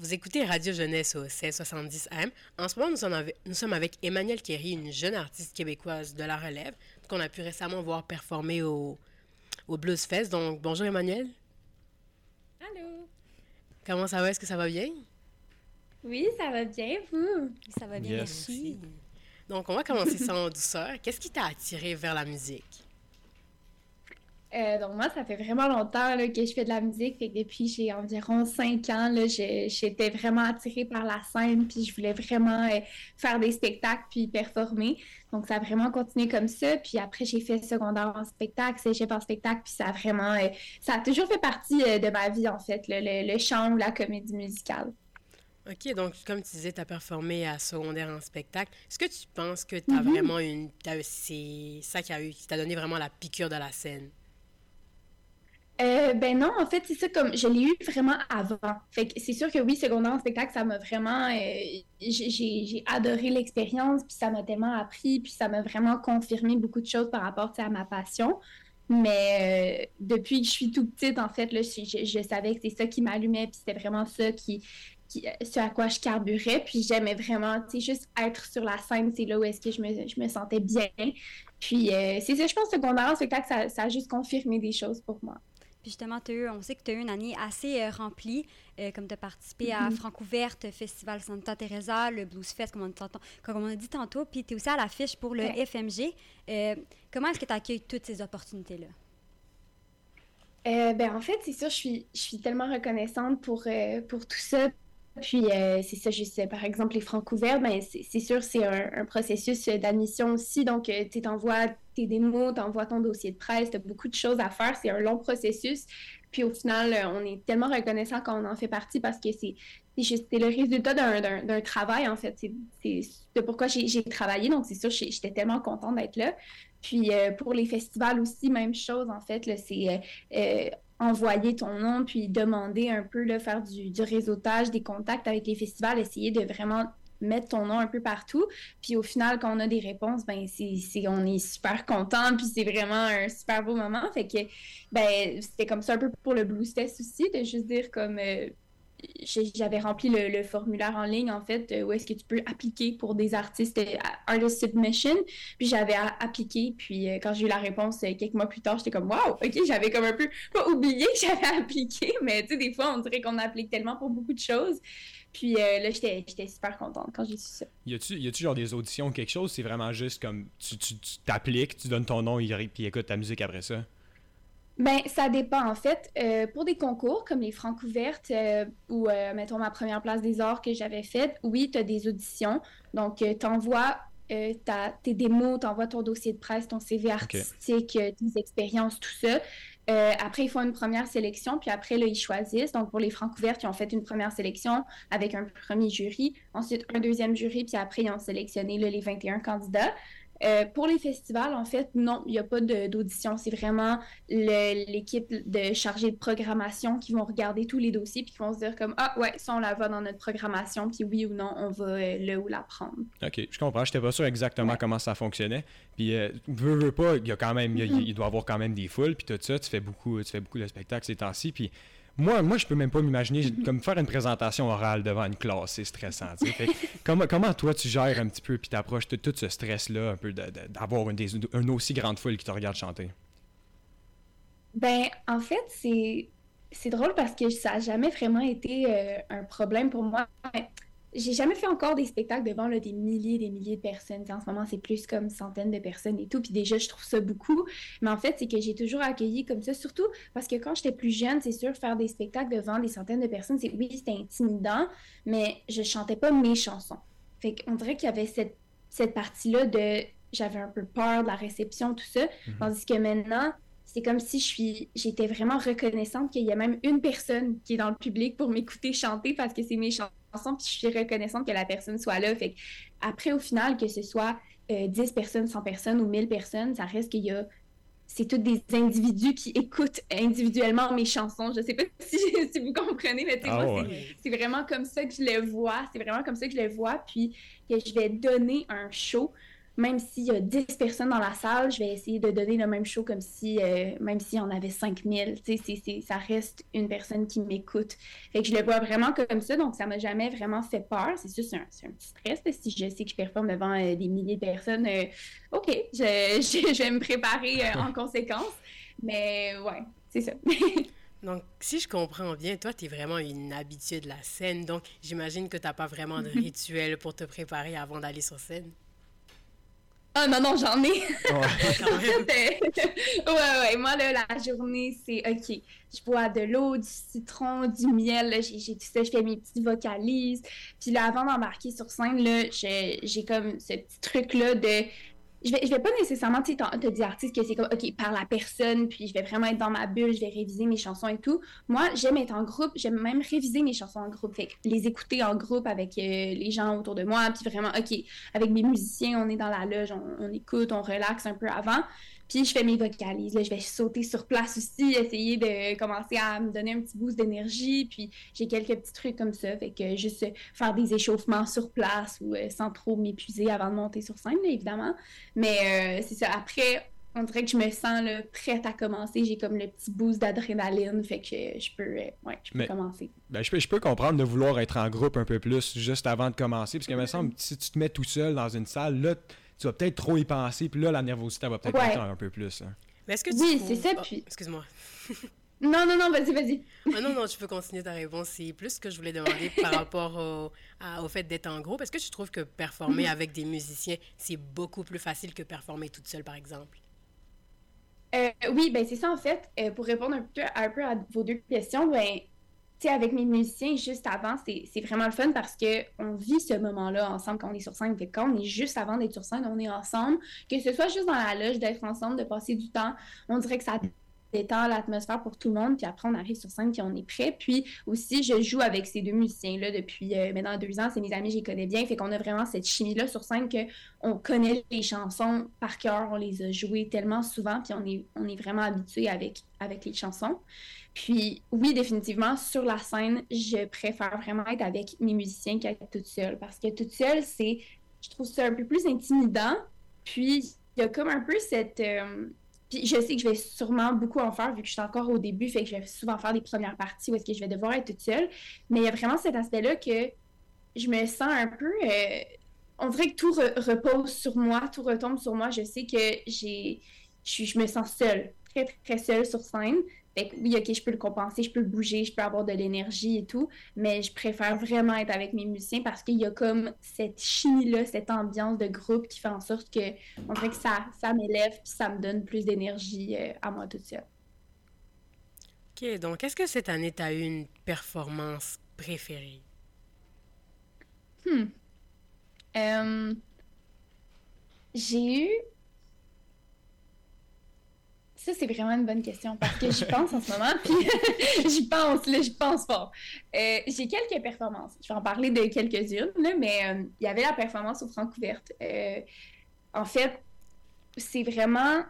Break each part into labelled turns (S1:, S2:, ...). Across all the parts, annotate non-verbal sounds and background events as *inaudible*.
S1: Vous écoutez Radio Jeunesse au 1670M. En ce moment, nous sommes, avec, nous sommes avec Emmanuelle Kerry, une jeune artiste québécoise de la relève, qu'on a pu récemment voir performer au, au Blues Fest. Donc, bonjour Emmanuelle.
S2: Allô.
S1: Comment ça va? Est-ce que ça va bien?
S2: Oui, ça va bien, vous?
S3: Ça va bien, merci.
S1: Donc, on va commencer ça en douceur. Qu'est-ce qui t'a attiré vers la musique?
S2: Euh, donc moi, ça fait vraiment longtemps là, que je fais de la musique. Fait que depuis j'ai environ cinq ans, j'étais vraiment attirée par la scène, puis je voulais vraiment euh, faire des spectacles puis performer. Donc ça a vraiment continué comme ça. Puis après, j'ai fait secondaire en spectacle, cégep en spectacle, puis ça a vraiment, euh, ça a toujours fait partie de ma vie en fait, le, le, chant ou la comédie musicale.
S1: OK, donc comme tu disais, tu as performé à secondaire en spectacle. Est-ce que tu penses que tu as mm-hmm. vraiment une... C'est ça qui t'a donné vraiment la piqûre de la scène?
S2: Euh, ben non, en fait, c'est ça comme je l'ai eu vraiment avant. Fait que c'est sûr que oui, secondaire en spectacle, ça m'a vraiment. Euh, j'ai adoré l'expérience, puis ça m'a tellement appris, puis ça m'a vraiment confirmé beaucoup de choses par rapport à ma passion. Mais euh, depuis que je suis tout petite, en fait, là, je, savais que c'est ça qui m'allumait, puis c'était vraiment ça qui, qui, ce à quoi je carburais. Puis j'aimais vraiment, tu sais, juste être sur la scène, c'est là où est-ce que je me, je me, sentais bien. Puis c'est ça, je pense secondaire en spectacle, ça, ça a juste confirmé des choses pour moi.
S3: Puis justement, as on sait que tu as eu une année assez euh, remplie, euh, comme tu as participé à mm-hmm. Francouverte, Festival Santa Teresa, le Blues Fest, comme on, comme on a dit tantôt, puis tu es aussi à l'affiche pour le FMG. Euh, comment est-ce que tu accueilles toutes ces opportunités-là?
S2: ben, en fait, c'est sûr, je suis, je suis tellement reconnaissante pour, pour tout ça, puis, euh, c'est ça, juste, par exemple, les francs couverts, ben, c'est sûr, c'est un, processus d'admission aussi. Donc, euh, tu envoies tes démos, tu envoies ton dossier de presse, tu as beaucoup de choses à faire. C'est un long processus. Puis, au final, euh, on est tellement reconnaissant quand on en fait partie parce que c'est le résultat d'un travail, en fait. C'est pourquoi j'ai travaillé. Donc, c'est sûr, j'étais tellement contente d'être là. Puis, pour les festivals aussi, même chose, en fait. C'est envoyer ton nom, puis demander un peu, là, faire du, réseautage, des contacts avec les festivals, essayer de vraiment mettre ton nom un peu partout. Puis au final, quand on a des réponses, ben c'est, on est super content, puis c'est vraiment un super beau moment. Fait que ben c'était comme ça un peu pour le Blues Test aussi, de juste dire comme euh, j'avais rempli le, formulaire en ligne, en fait, euh, où est-ce que tu peux appliquer pour des artistes euh, Artist Submission. Puis j'avais appliqué, puis euh, quand j'ai eu la réponse quelques mois plus tard, j'étais comme, waouh, ok, j'avais comme un peu, pas oublié que j'avais *laughs* appliqué, mais tu sais, des fois, on dirait qu'on applique tellement pour beaucoup de choses. Puis là, j'étais super contente quand j'ai su ça.
S4: Y a-tu, genre des auditions ou quelque chose? C'est vraiment juste comme, tu, tu, t'appliques, tu donnes ton nom, puis écoute ta musique après ça?
S2: Ben, ça dépend en fait. Euh, pour des concours comme les Francs ouvertes euh, ou, euh, mettons, ma première place des arts que j'avais faite, oui, tu as des auditions. Donc, tu envoies tes démos, tu envoies ton dossier de presse, ton CV artistique, tes expériences, tout ça. après, ils font une première sélection, puis après, là, ils choisissent. Donc, pour les Francs ouvertes, ils ont fait une première sélection avec un premier jury, ensuite un deuxième jury, puis après, ils ont sélectionné les 21 candidats. Euh, pour les festivals, en fait, non, il n'y a pas d'audition. C'est vraiment l'équipe de chargée de programmation qui vont regarder tous les dossiers puis qui vont se dire comme ah ouais, ça on la va dans notre programmation puis oui ou non on va euh, le ou la prendre.
S4: Ok, je comprends. Je n'étais pas sûr exactement comment ça fonctionnait. Puis euh, veux, veux pas, il y a quand même, il, doit y avoir quand même des foules puis tout ça. Tu fais beaucoup, tu fais beaucoup de spectacles ces temps-ci puis moi, moi, je peux même pas m'imaginer comme faire une présentation orale devant une classe, c'est stressant. *laughs* comment, comment toi tu gères un petit peu puis t'approches tout, tout ce stress-là, un peu d'avoir une, une, aussi grande foule qui te regarde chanter?
S2: Ben, en fait, c'est c'est drôle parce que ça n'a jamais vraiment été euh, un problème pour moi j'ai jamais fait encore des spectacles devant là, des milliers et des milliers de personnes. en ce moment, c'est plus comme centaines de personnes et tout. Puis déjà, je trouve ça beaucoup. Mais en fait, c'est que j'ai toujours accueilli comme ça, surtout parce que quand j'étais plus jeune, c'est sûr, faire des spectacles devant des centaines de personnes, c'est oui, c'était intimidant, mais je chantais pas mes chansons. Fait qu'on dirait qu'il y avait cette, cette partie-là de j'avais un peu peur de la réception, tout ça. Mhm. Tandis que maintenant, c'est comme si je suis j'étais vraiment reconnaissante qu'il y a même une personne qui est dans le public pour m'écouter chanter parce que c'est mes chansons puis je suis reconnaissante que la personne soit là. Fait après, au final, que ce soit 10 euh, personnes, 100 personnes ou 1000 personnes, ça reste qu'il y a c'est tous des individus qui écoutent individuellement mes chansons. Je sais pas *laughs* si, si vous comprenez, mais ah c'est vraiment comme ça que je le vois. C'est vraiment comme ça que je le vois. Puis que je vais donner un show même s'il y a 10 personnes dans la salle, je vais essayer de donner le même show comme si, euh, même s'il y en avait 5000. Tu sais, ça reste une personne qui m'écoute. Fait que je le vois vraiment comme ça, donc ça m'a jamais vraiment fait peur. C'est juste un, un, petit stress. Si je sais que je performe devant euh, des milliers de personnes, euh, OK, je, *laughs* je, vais me préparer en conséquence. Mais ouais, c'est ça. *laughs*
S1: Donc, si je comprends bien, toi, tu es vraiment une habituée de la scène. Donc, j'imagine que tu n'as pas vraiment de *laughs* rituel pour te préparer avant d'aller sur scène?
S2: Ah non, non, j'en ai. Ouais. *laughs* *laughs* ouais, ouais. Moi, là, la journée, c'est OK. Je bois de l'eau, du citron, du miel. J'ai tout ça. Je fais mes petites vocalises. Puis là, avant d'embarquer sur scène, là, j'ai comme ce petit truc-là de je vais, vais pas nécessairement te, dire artiste que c'est comme, OK, par la personne, puis je vais vraiment être dans ma bulle, je vais réviser mes chansons et tout. Moi, j'aime être en groupe, j'aime même réviser mes chansons en groupe, les écouter en groupe avec euh, les gens autour de moi, puis vraiment, OK, avec mes musiciens, on est dans la loge, on écoute, on relaxe un peu avant. Puis je fais mes vocalises. Là, je vais sauter sur place aussi, essayer de commencer à me donner un petit boost d'énergie. Puis j'ai quelques petits trucs comme ça. Fait que juste faire des échauffements sur place ou euh, sans trop m'épuiser avant de monter sur scène, évidemment. Mais euh, c'est ça. Après, on dirait que je me sens là, prête à commencer. J'ai comme le petit boost d'adrénaline, fait que je peux, euh, ouais, je peux commencer.
S4: Ben, je, peux, je peux comprendre de vouloir être en groupe un peu plus juste avant de commencer, parce que me semble si tu te mets tout seul dans une salle, là, tu vas peut-être trop y penser, puis là, la nervosité va peut-être ouais. un peu plus. Hein.
S1: Mais est-ce que
S2: tu oui, c'est ça,
S1: oh,
S2: puis...
S1: Excuse-moi. *laughs*
S2: non, non, non, vas-y, vas-y.
S1: ah non, non, tu peux continuer ta réponse. C'est plus ce que je voulais demander *laughs* par rapport au, au fait d'être en groupe. Est-ce que tu trouves que performer mhm. avec des musiciens, c'est beaucoup plus facile que performer toute seule, par exemple?
S2: Euh, oui, ben c'est ça en fait. Euh, pour répondre un peu, un peu à vos deux questions, ben avec mes musiciens, juste avant, c'est vraiment le fun parce qu'on vit ce moment-là ensemble quand on est sur scène. Fait quand on est juste avant d'être sur scène, on est ensemble. Que ce soit juste dans la loge, d'être ensemble, de passer du temps, on dirait que ça détend l'atmosphère pour tout le monde. Puis après, on arrive sur scène, puis on est prêt. Puis aussi, je joue avec ces deux musiciens-là depuis euh, maintenant deux ans. C'est mes amis, je les connais bien. Fait qu'on a vraiment cette chimie-là sur scène qu'on connaît les chansons par cœur. On les a jouées tellement souvent, puis on est, on est vraiment habitué avec, avec les chansons. Puis oui, définitivement, sur la scène, je préfère vraiment être avec mes musiciens qu'être toute seule. Parce que toute seule, c'est, je trouve ça un peu plus intimidant. Puis il y a comme un peu cette... Euh, puis je sais que je vais sûrement beaucoup en faire vu que je suis encore au début, fait que je vais souvent faire des premières parties où est-ce que je vais devoir être toute seule. Mais il y a vraiment cet aspect-là que je me sens un peu... Euh, on dirait que tout repose sur moi, tout retombe sur moi. Je sais que j'ai... Je, je me sens seule, très, très seule sur scène. Fait oui, ok, je peux le compenser, je peux le bouger, je peux avoir de l'énergie et tout, mais je préfère vraiment être avec mes musiciens parce qu'il y a comme cette chimie-là, cette ambiance de groupe qui fait en sorte que on dirait que ça, ça m'élève puis ça me donne plus d'énergie euh, à moi toute seule.
S1: Ok, donc est-ce que cette année, tu as eu une performance préférée?
S2: Hmm. Euh, j'ai eu ça, c'est vraiment une bonne question parce que j'y pense en ce moment, *laughs* puis *laughs* j'y pense, là, j'y pense fort. Euh, j'ai quelques performances. Je vais en parler de quelques-unes, mais euh, il y avait la performance au Francouverte. Euh, en fait, c'est vraiment.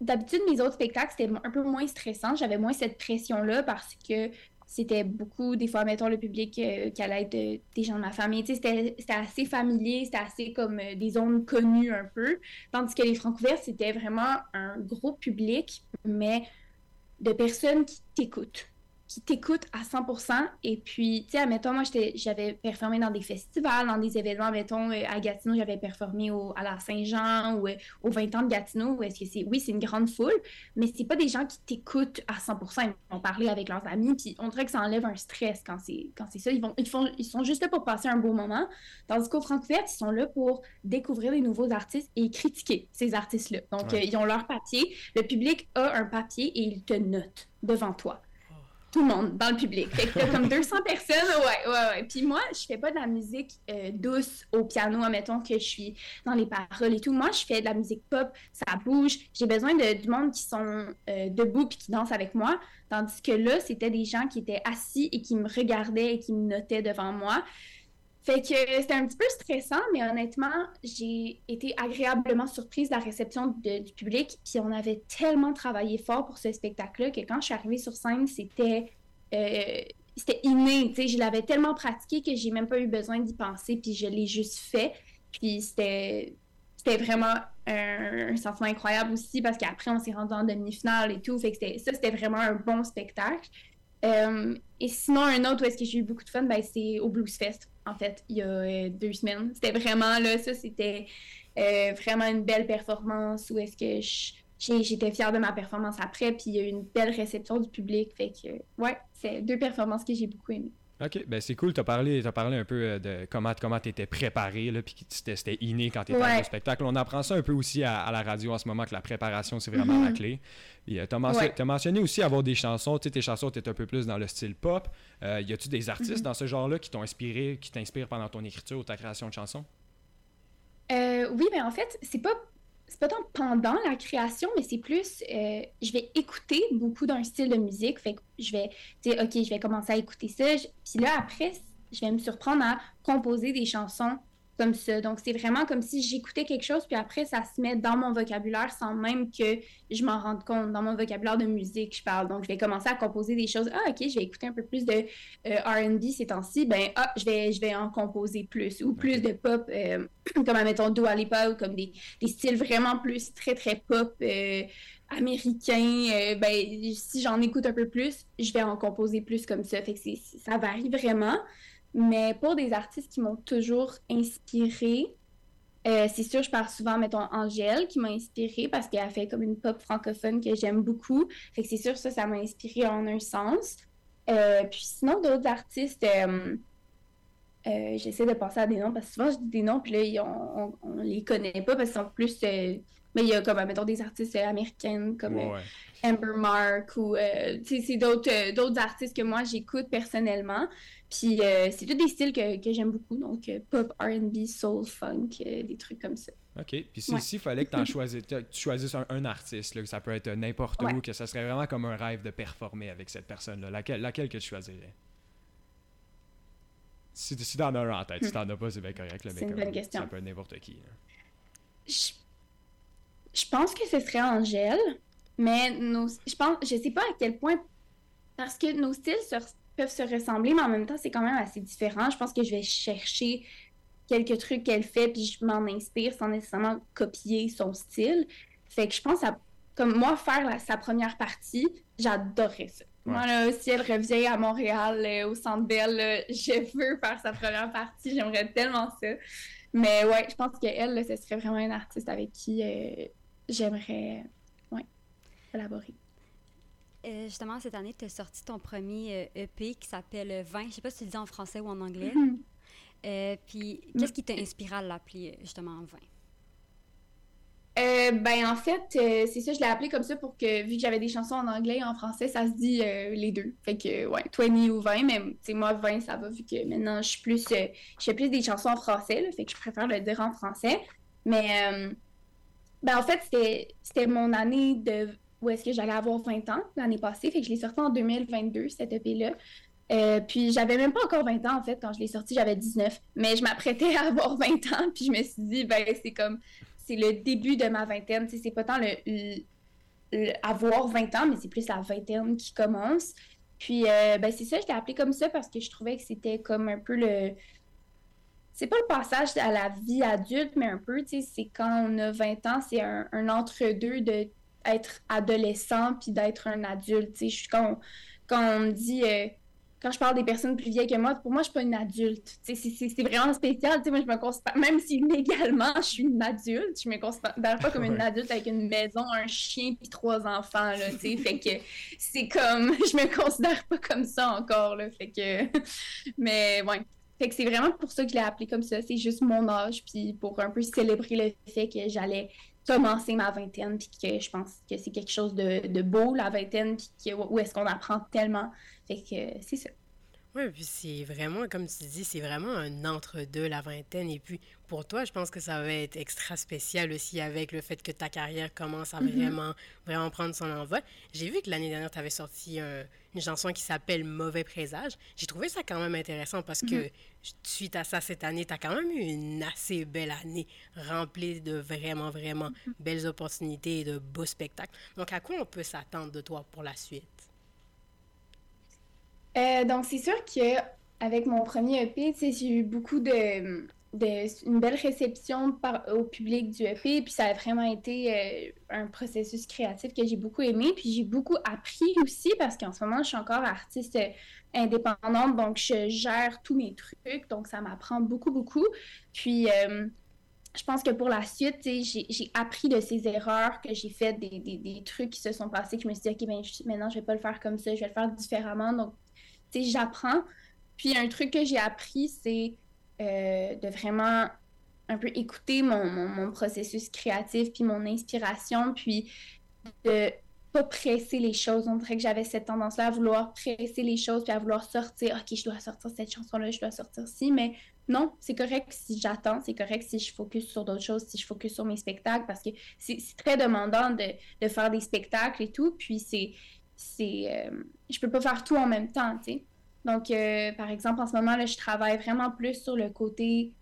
S2: D'habitude, mes autres spectacles, c'était un peu moins stressant. J'avais moins cette pression-là parce que c'était beaucoup, des fois, mettons, le public euh, qui allait être euh, des gens de ma famille. C'était assez familier, c'était assez comme euh, des zones connues un peu. Tandis que les francs ouverts, c'était vraiment un gros public, mais de personnes qui t'écoutent qui t'écoutent à 100%. Et puis, tu sais, admettons, moi, j'avais performé dans des festivals, dans des événements, mettons, euh, à Gatineau, j'avais performé au, à la Saint-Jean ou euh, aux 20 ans de Gatineau, est-ce que c'est, oui, c'est une grande foule, mais c'est pas des gens qui t'écoutent à 100%. Ils vont parler avec leurs amis, puis on dirait que ça enlève un stress quand c'est, quand c'est ça. Ils, vont, ils, font, ils sont juste là pour passer un beau moment. Tandis qu'au Francfort, ils sont là pour découvrir des nouveaux artistes et critiquer ces artistes-là. Donc, euh, ils ont leur papier. Le public a un papier et il te note devant toi tout le monde dans le public. Fait que comme 200 personnes, ouais, ouais, ouais. Puis moi, je fais pas de la musique euh, douce au piano, admettons que je suis dans les paroles et tout. Moi, je fais de la musique pop, ça bouge. J'ai besoin de, du monde qui sont euh, debout puis qui dansent avec moi. Tandis que là, c'était des gens qui étaient assis et qui me regardaient et qui me notaient devant moi. Fait que c'était un petit peu stressant, mais honnêtement, j'ai été agréablement surprise de la réception du public. Puis on avait tellement travaillé fort pour ce spectacle-là que quand je suis arrivée sur scène, c'était euh, c'était inné. Je l'avais tellement pratiqué que j'ai même pas eu besoin d'y penser, puis je l'ai juste fait. Puis c'était c'était vraiment un, sentiment incroyable aussi parce qu'après, on s'est rendu en demi-finale et tout. Fait que ça, c'était vraiment un bon spectacle. Euh, et sinon, un autre où est-ce que j'ai eu beaucoup de fun, ben, c'est au Blues Fest, en fait, il y a euh, deux semaines. C'était vraiment, là, ça, c'était euh, vraiment une belle performance où est-ce que j'étais fière de ma performance après, puis il y a eu une belle réception du public. Fait que, ouais, c'est deux performances que j'ai beaucoup aimées.
S4: OK, ben c'est cool. Tu as parlé, as parlé un peu euh, de comment comment tu étais préparé, là, puis c'était inné quand tu étais ouais. au spectacle. On apprend ça un peu aussi à, la radio en ce moment, que la préparation, c'est vraiment la mm-hmm. clé. tu as, mentionné aussi avoir des chansons. Tu tes chansons, tu un peu plus dans le style pop. Euh, y a-tu des artistes mm-hmm. dans ce genre-là qui t'ont inspiré, qui t'inspirent pendant ton écriture ou ta création de chansons?
S2: Euh, oui, mais en fait, c'est pas c'est pas tant pendant la création, mais c'est plus, euh, je vais écouter beaucoup d'un style de musique. Fait que je vais dire, OK, je vais commencer à écouter ça. Puis là, après, je vais me surprendre à composer des chansons comme ça. Donc, c'est vraiment comme si j'écoutais quelque chose, puis après, ça se met dans mon vocabulaire sans même que je m'en rende compte. Dans mon vocabulaire de musique, je parle. Donc, je vais commencer à composer des choses. Ah, OK, je vais écouter un peu plus de euh, RB ces temps-ci. Ben, ah, je vais, je vais en composer plus. Ou plus de pop, euh, *clears throat* comme, admettons, Dua Lipa, ou comme des, des, styles vraiment plus très, très pop. Euh, américain, ben, si j'en écoute un peu plus, je vais en composer plus comme ça. Fait que ça varie vraiment. Mais pour des artistes qui m'ont toujours inspiré, euh, c'est sûr, je parle souvent, mettons, Angèle, qui m'a inspirée parce qu'elle fait comme une pop francophone que j'aime beaucoup. Fait que c'est sûr, ça, ça m'a inspirée en un sens. Euh, puis sinon, d'autres artistes, euh, j'essaie de penser à des noms parce que souvent, je dis des noms, puis là, on, on, les connaît pas parce qu'ils sont plus. Mais il y a comme, mettons, des artistes américaines comme Amber Mark ou. c'est d'autres, d'autres artistes que moi, j'écoute personnellement. Puis euh, c'est tous des styles que, que j'aime beaucoup, donc euh, pop, RB, soul, funk, euh, des trucs comme ça.
S4: OK. Puis si, il fallait que choisis, tu choisisses un, artiste, là, que ça peut être n'importe où, que ça serait vraiment comme un rêve de performer avec cette personne-là, laquelle, laquelle que tu choisirais? Si, si t'en as un en tête, si hmm. t'en as pas, c'est bien correct.
S2: C'est une bonne question.
S4: Ça peut être n'importe qui.
S2: Je, je, pense que ce serait Angèle, mais nos, je pense, je sais pas à quel point, parce que nos styles se peuvent se ressembler, mais en même temps, c'est quand même assez différent. Je pense que je vais chercher quelques trucs qu'elle fait, puis je m'en inspire sans nécessairement copier son style. Fait que je pense à, comme moi, faire sa première partie, j'adorerais ça. Moi, là, si elle revient à Montréal, euh, au Centre Bell, *laughs* je veux faire sa première partie. J'aimerais tellement ça. Mais ouais, je pense qu'elle, ce serait vraiment une artiste avec qui euh, j'aimerais ouais, collaborer.
S3: Euh, justement, cette année, tu as sorti ton premier EP euh, e qui s'appelle 20. Je sais pas si tu le dis en français ou en anglais. Mm-hmm. Euh, puis, qu'est-ce qui t'a inspiré à l'appeler justement 20?
S2: ben en fait, c'est ça, je l'ai appelé comme ça pour que, vu que j'avais des chansons en anglais et en français, ça se dit les deux. Fait que, ouais, 20 ou 20, mais moi, 20, ça va, vu que maintenant, je suis plus, je fais plus des chansons en français, là, fait que je préfère le dire en français. Mais, ben en fait, c'était mon année de où est-ce que j'allais avoir 20 ans l'année passée. Fait que je l'ai sorti en 2022, cette EP-là. Euh, puis j'avais même pas encore 20 ans en fait quand je l'ai sorti, j'avais 19. Mais je m'apprêtais *laughs* à avoir 20 ans, puis je me suis dit ben c'est comme c'est le début de ma vingtaine, c'est pas tant le, avoir 20 ans, mais c'est plus la vingtaine qui commence. Puis euh, ben c'est ça, je l'ai appelé comme ça parce que je trouvais que c'était comme un peu le c'est pas le passage à la vie adulte, mais un peu, tu sais, c'est quand on a 20 ans, c'est un, un entre-deux de être adolescent puis d'être un adulte. Je suis quand, quand on me dit euh, quand je parle des personnes plus vieilles que moi, pour moi, je suis pas une adulte. C'est vraiment spécial. Moi, je me considère, même si légalement, je suis une adulte, je me considère pas comme une adulte avec une maison, un chien puis trois enfants. Là, fait que c'est comme, *laughs* je me considère pas comme ça encore. Là, fait que, *laughs* mais ouais. Fait que c'est vraiment pour ça que je l'ai appelé comme ça. C'est juste mon âge, puis pour un peu célébrer le fait que j'allais commencer ma vingtaine, puis que je pense que c'est quelque chose de, de, beau, la vingtaine, puis où est-ce qu'on apprend tellement. Fait que c'est ça.
S1: Oui, puis c'est vraiment, comme tu dis, c'est vraiment un entre-deux, la vingtaine. Et puis, pour toi, je pense que ça va être extra spécial aussi avec le fait que ta carrière commence à mm-hmm. vraiment, vraiment prendre son envol. J'ai vu que l'année dernière, tu avais sorti une chanson qui s'appelle Mauvais présage. J'ai trouvé ça quand même intéressant parce que, mm-hmm. suite à ça, cette année, tu as quand même eu une assez belle année remplie de vraiment, vraiment mm-hmm. belles opportunités et de beaux spectacles. Donc, à quoi on peut s'attendre de toi pour la suite?
S2: Euh, donc, c'est sûr qu'avec mon premier EP, j'ai eu beaucoup de, une belle réception par, au public du EP. Puis ça a vraiment été euh, un processus créatif que j'ai beaucoup aimé. Puis j'ai beaucoup appris aussi parce qu'en ce moment, je suis encore artiste indépendante. Donc, je gère tous mes trucs. Donc, ça m'apprend beaucoup, beaucoup. Puis, euh, je pense que pour la suite, j'ai appris de ces erreurs que j'ai faites, des, des, des, trucs qui se sont passés, que je me suis dit, OK, ben, maintenant, je vais pas le faire comme ça, je vais le faire différemment. Donc, j'apprends. Puis, un truc que j'ai appris, c'est euh, de vraiment un peu écouter mon, mon, processus créatif, puis mon inspiration, puis de pas presser les choses. On dirait que j'avais cette tendance-là à vouloir presser les choses, puis à vouloir sortir, OK, je dois sortir cette chanson-là, je dois sortir ci, mais non, c'est correct si j'attends, c'est correct si je focus sur d'autres choses, si je focus sur mes spectacles, parce que c'est très demandant de, faire des spectacles et tout, puis c'est... c'est euh, je peux pas faire tout en même temps, tu sais. Donc, euh, par exemple, en ce moment, là, je travaille vraiment plus sur le côté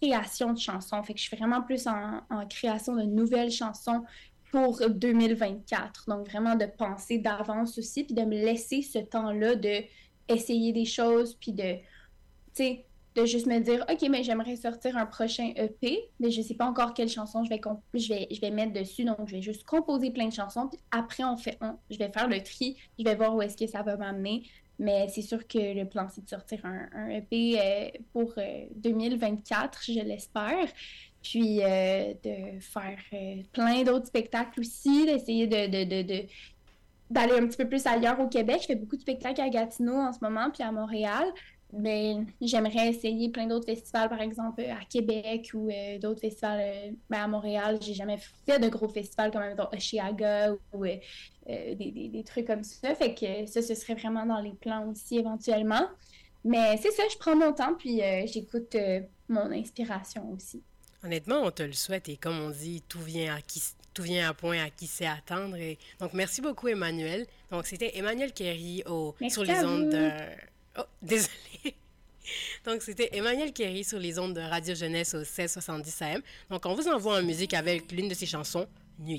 S2: création de chansons. Fait que je suis vraiment plus en, création de nouvelles chansons pour 2024. Donc, vraiment de penser d'avance aussi, puis de me laisser ce temps-là de essayer des choses, puis de, tu sais, de juste me dire, OK, mais j'aimerais sortir un prochain EP, mais je sais pas encore quelle chanson je vais, je vais, je vais mettre dessus, donc je vais juste composer plein de chansons, puis après, on fait, je vais faire le tri, je vais voir où est-ce que ça va m'amener, mais c'est sûr que le plan, c'est de sortir un, EP euh, pour 2024, euh, je l'espère. Puis euh, de faire plein d'autres spectacles aussi, d'essayer de, d'aller un petit peu plus ailleurs au Québec. Je fais beaucoup de spectacles à Gatineau en ce moment, puis à Montréal ben, j'aimerais essayer plein d'autres festivals, par exemple à Québec ou euh, d'autres festivals euh, ben, à Montréal. J'ai jamais fait de gros festivals comme Oshiaga ou euh, des, des, trucs comme ça. Fait que ça, ce serait vraiment dans les plans aussi éventuellement. Mais c'est ça, je prends mon temps puis j'écoute mon inspiration aussi.
S1: Honnêtement, on te le souhaite et comme on dit, tout vient à qui tout vient à point à qui sait attendre. Et... Donc, merci beaucoup, Emmanuel. Donc, c'était Emmanuel Kerry au... sur les ondes de Oh, *laughs* désolé. Donc, c'était Emmanuel Kerry sur les ondes de Radio Jeunesse au 1670 AM. Donc, on vous envoie en musique avec l'une de ses chansons, Nuit.